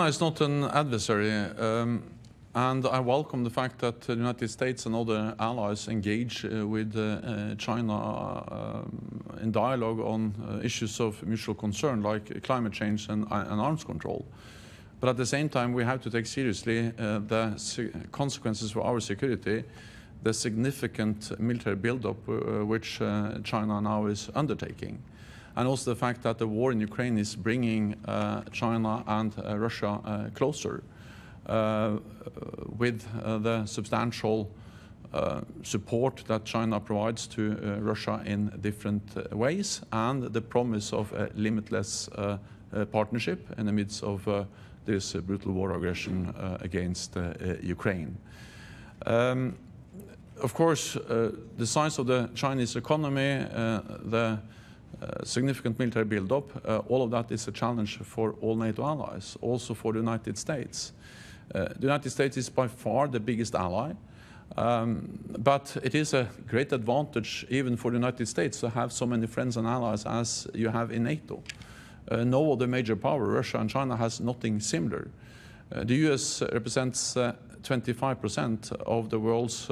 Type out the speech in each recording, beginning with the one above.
China is not an adversary, um, and I welcome the fact that the United States and other allies engage uh, with uh, uh, China um, in dialogue on uh, issues of mutual concern like climate change and, and, arms control. But at the same time, we have to take seriously uh, the consequences for our security, the significant military buildup uh, which China now is undertaking and also the fact that the war in Ukraine is bringing uh, China and uh, Russia uh, closer with the substantial support that China provides to Russia in different ways and the promise of a limitless partnership in the midst of this brutal war aggression against Ukraine. Um, of course, uh, the size of the Chinese economy, uh, the uh, significant military buildup, uh, all of that is a challenge for all NATO allies, also for the United States. Uh, the United States is by far the biggest ally, um, but it is a great advantage even for the United States to have so many friends and allies as you have in NATO. Uh, no other major power, Russia and China, has nothing similar. Uh, the US represents 25% of the world's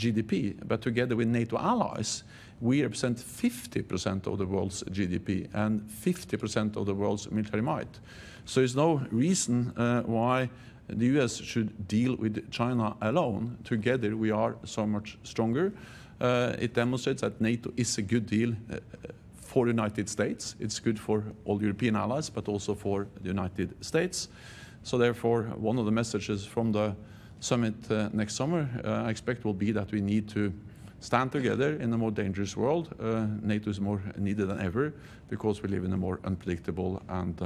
GDP, but together with NATO allies, we represent 50% of the world's GDP and 50% of the world's military might. So there's no reason uh, why the US should deal with China alone. Together we are so much stronger. Uh, it demonstrates that NATO is a good deal uh, for the United States. It's good for all European allies, but also for the United States. So therefore, one of the messages from the summit uh, next summer, uh, I expect will be that we need to stand together in a more dangerous world. Uh, NATO is more needed than ever because we live in a more unpredictable and,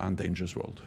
and dangerous world.